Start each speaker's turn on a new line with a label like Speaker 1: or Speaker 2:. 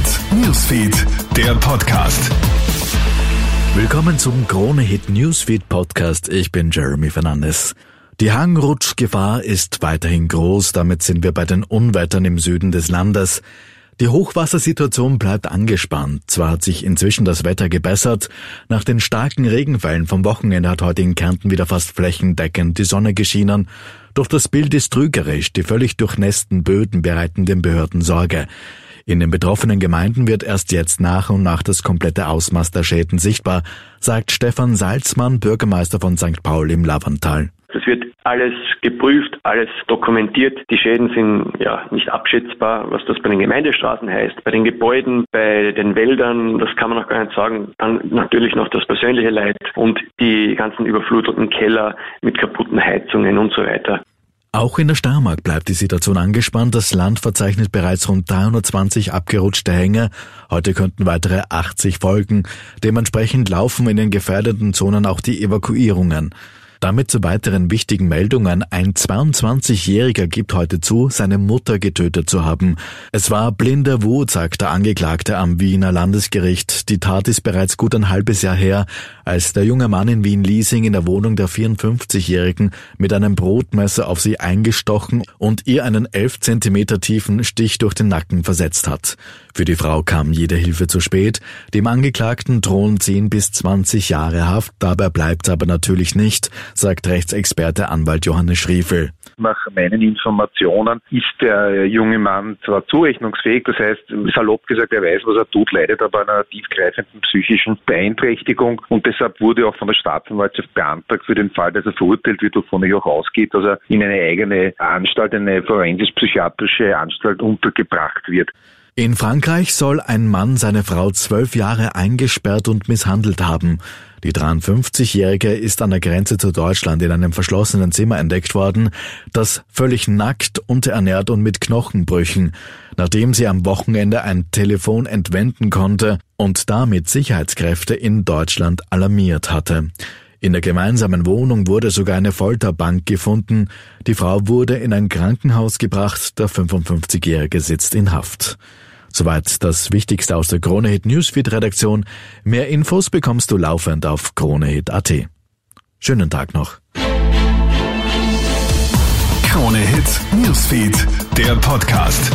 Speaker 1: Hit Newsfeed, der Podcast.
Speaker 2: Willkommen zum Krone Hit Newsfeed Podcast. Ich bin Jeremy Fernandes. Die Hangrutschgefahr ist weiterhin groß. Damit sind wir bei den Unwettern im Süden des Landes. Die Hochwassersituation bleibt angespannt. Zwar hat sich inzwischen das Wetter gebessert. Nach den starken Regenfällen vom Wochenende hat heute in Kärnten wieder fast flächendeckend die Sonne geschienen. Doch das Bild ist trügerisch. Die völlig durchnässten Böden bereiten den Behörden Sorge. In den betroffenen Gemeinden wird erst jetzt nach und nach das komplette Ausmaß der Schäden sichtbar, sagt Stefan Salzmann, Bürgermeister von St. Paul im Lavantal.
Speaker 3: Es wird alles geprüft, alles dokumentiert. Die Schäden sind ja nicht abschätzbar, was das bei den Gemeindestraßen heißt, bei den Gebäuden, bei den Wäldern, das kann man noch gar nicht sagen. Dann natürlich noch das persönliche Leid und die ganzen überfluteten Keller mit kaputten Heizungen und so weiter.
Speaker 2: Auch in der Steiermark bleibt die Situation angespannt. Das Land verzeichnet bereits rund 320 abgerutschte Hänge. Heute könnten weitere 80 folgen. Dementsprechend laufen in den gefährdeten Zonen auch die Evakuierungen. Damit zu weiteren wichtigen Meldungen. Ein 22-Jähriger gibt heute zu, seine Mutter getötet zu haben. Es war blinder Wut, sagt der Angeklagte am Wiener Landesgericht. Die Tat ist bereits gut ein halbes Jahr her, als der junge Mann in Wien-Liesing in der Wohnung der 54-Jährigen mit einem Brotmesser auf sie eingestochen und ihr einen 11 Zentimeter tiefen Stich durch den Nacken versetzt hat. Für die Frau kam jede Hilfe zu spät. Dem Angeklagten drohen 10 bis 20 Jahre Haft. Dabei bleibt aber natürlich nicht sagt Rechtsexperte Anwalt Johannes Schriefel.
Speaker 4: Nach meinen Informationen ist der junge Mann zwar zurechnungsfähig, das heißt, salopp gesagt, er weiß, was er tut, leidet aber an einer tiefgreifenden psychischen Beeinträchtigung und deshalb wurde auch von der Staatsanwaltschaft beantragt für den Fall, dass er verurteilt wird, wovon er auch ausgeht, dass er in eine eigene Anstalt, eine forensisch-psychiatrische Anstalt untergebracht wird.
Speaker 2: In Frankreich soll ein Mann seine Frau zwölf Jahre eingesperrt und misshandelt haben. Die 53-Jährige ist an der Grenze zu Deutschland in einem verschlossenen Zimmer entdeckt worden, das völlig nackt, unterernährt und mit Knochenbrüchen, nachdem sie am Wochenende ein Telefon entwenden konnte und damit Sicherheitskräfte in Deutschland alarmiert hatte. In der gemeinsamen Wohnung wurde sogar eine Folterbank gefunden. Die Frau wurde in ein Krankenhaus gebracht, der 55-Jährige sitzt in Haft. Soweit das Wichtigste aus der Kronehit Newsfeed Redaktion. Mehr Infos bekommst du laufend auf kronehit.at. Schönen Tag noch.
Speaker 1: Kronehit Newsfeed, der Podcast.